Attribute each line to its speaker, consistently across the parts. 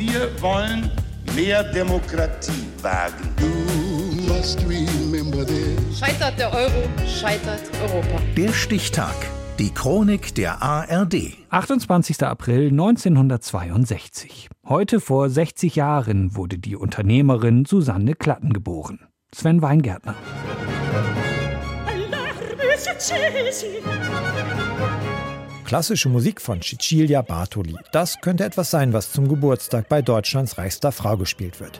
Speaker 1: Wir wollen mehr Demokratie wagen.
Speaker 2: Scheitert der Euro, scheitert Europa.
Speaker 3: Der Stichtag. Die Chronik der ARD.
Speaker 4: 28. April 1962. Heute vor 60 Jahren wurde die Unternehmerin Susanne Klatten geboren. Sven Weingärtner.
Speaker 5: Klassische Musik von Cecilia Bartoli. Das könnte etwas sein, was zum Geburtstag bei Deutschlands reichster Frau gespielt wird.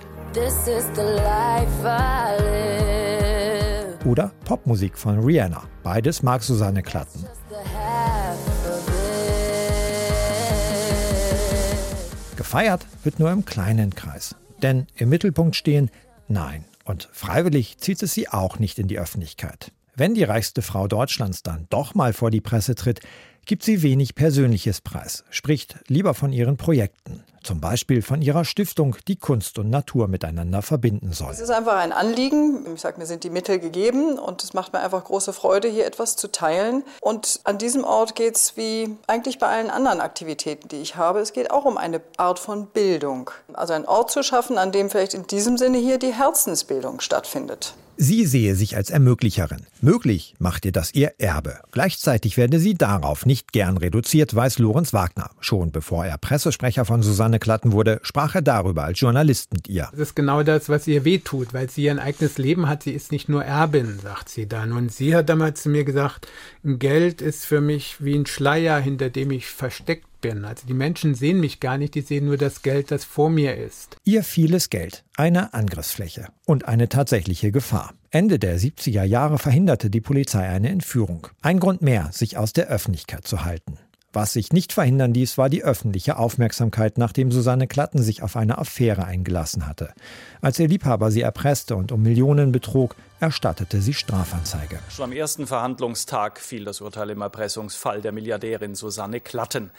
Speaker 5: Oder Popmusik von Rihanna. Beides mag Susanne Klatten. Gefeiert wird nur im kleinen Kreis. Denn im Mittelpunkt stehen Nein. Und freiwillig zieht es sie auch nicht in die Öffentlichkeit. Wenn die reichste Frau Deutschlands dann doch mal vor die Presse tritt, gibt sie wenig Persönliches preis, spricht lieber von ihren Projekten. Zum Beispiel von ihrer Stiftung, die Kunst und Natur miteinander verbinden soll.
Speaker 6: Es ist einfach ein Anliegen. Ich sage, mir sind die Mittel gegeben und es macht mir einfach große Freude, hier etwas zu teilen. Und an diesem Ort geht es wie eigentlich bei allen anderen Aktivitäten, die ich habe. Es geht auch um eine Art von Bildung. Also einen Ort zu schaffen, an dem vielleicht in diesem Sinne hier die Herzensbildung stattfindet.
Speaker 5: Sie sehe sich als Ermöglicherin. Möglich macht ihr das ihr Erbe. Gleichzeitig werde sie darauf nicht gern reduziert, weiß Lorenz Wagner. Schon bevor er Pressesprecher von Susanne Klatten wurde, sprach er darüber als Journalist mit ihr.
Speaker 7: Das ist genau das, was ihr wehtut, weil sie ihr eigenes Leben hat. Sie ist nicht nur Erbin, sagt sie dann. Und sie hat damals zu mir gesagt, Geld ist für mich wie ein Schleier, hinter dem ich versteckt bin. Also die Menschen sehen mich gar nicht, die sehen nur das Geld, das vor mir ist.
Speaker 5: Ihr vieles Geld, eine Angriffsfläche und eine tatsächliche Gefahr. Ende der 70er Jahre verhinderte die Polizei eine Entführung. Ein Grund mehr, sich aus der Öffentlichkeit zu halten. Was sich nicht verhindern ließ, war die öffentliche Aufmerksamkeit, nachdem Susanne Klatten sich auf eine Affäre eingelassen hatte. Als ihr Liebhaber sie erpresste und um Millionen betrug, erstattete sie Strafanzeige.
Speaker 8: Schon am ersten Verhandlungstag fiel das Urteil im Erpressungsfall der Milliardärin Susanne Klatten.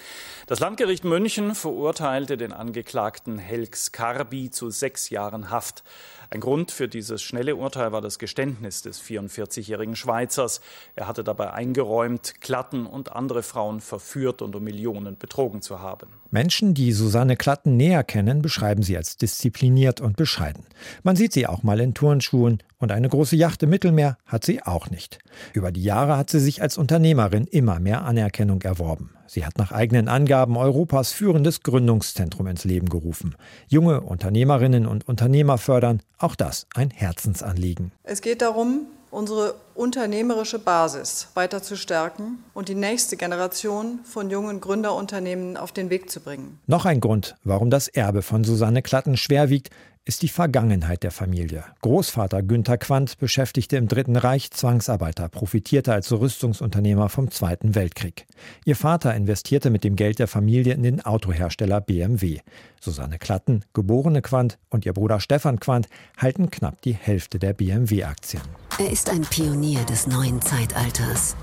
Speaker 8: Das Landgericht München verurteilte den Angeklagten Helks Karbi zu sechs Jahren Haft. Ein Grund für dieses schnelle Urteil war das Geständnis des 44-jährigen Schweizers. Er hatte dabei eingeräumt, Klatten und andere Frauen verführt und um Millionen betrogen zu haben.
Speaker 5: Menschen, die Susanne Klatten näher kennen, beschreiben sie als diszipliniert und bescheiden. Man sieht sie auch mal in Turnschuhen und eine große Yacht im Mittelmeer hat sie auch nicht. Über die Jahre hat sie sich als Unternehmerin immer mehr Anerkennung erworben. Sie hat nach eigenen Angaben Europas führendes Gründungszentrum ins Leben gerufen. Junge Unternehmerinnen und Unternehmer fördern, auch das ein Herzensanliegen.
Speaker 6: Es geht darum, unsere unternehmerische Basis weiter zu stärken und die nächste Generation von jungen Gründerunternehmen auf den Weg zu bringen.
Speaker 5: Noch ein Grund, warum das Erbe von Susanne Klatten schwer wiegt, ist die Vergangenheit der Familie. Großvater Günther Quandt beschäftigte im Dritten Reich Zwangsarbeiter, profitierte als Rüstungsunternehmer vom Zweiten Weltkrieg. Ihr Vater investierte mit dem Geld der Familie in den Autohersteller BMW. Susanne Klatten, geborene Quandt und ihr Bruder Stefan Quandt halten knapp die Hälfte der BMW-Aktien.
Speaker 9: Er ist ein Pionier des neuen Zeitalters.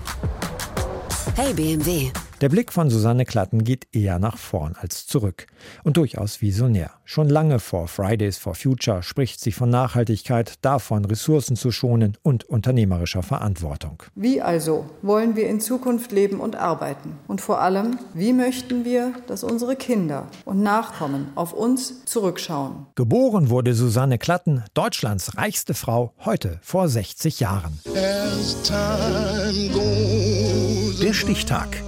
Speaker 9: Hey BMW,
Speaker 5: der Blick von Susanne Klatten geht eher nach vorn als zurück und durchaus visionär. Schon lange vor Fridays for Future spricht sie von Nachhaltigkeit, davon Ressourcen zu schonen und unternehmerischer Verantwortung.
Speaker 6: Wie also wollen wir in Zukunft leben und arbeiten? Und vor allem, wie möchten wir, dass unsere Kinder und Nachkommen auf uns zurückschauen?
Speaker 5: Geboren wurde Susanne Klatten, Deutschlands reichste Frau, heute vor 60 Jahren.
Speaker 3: Der Stichtag.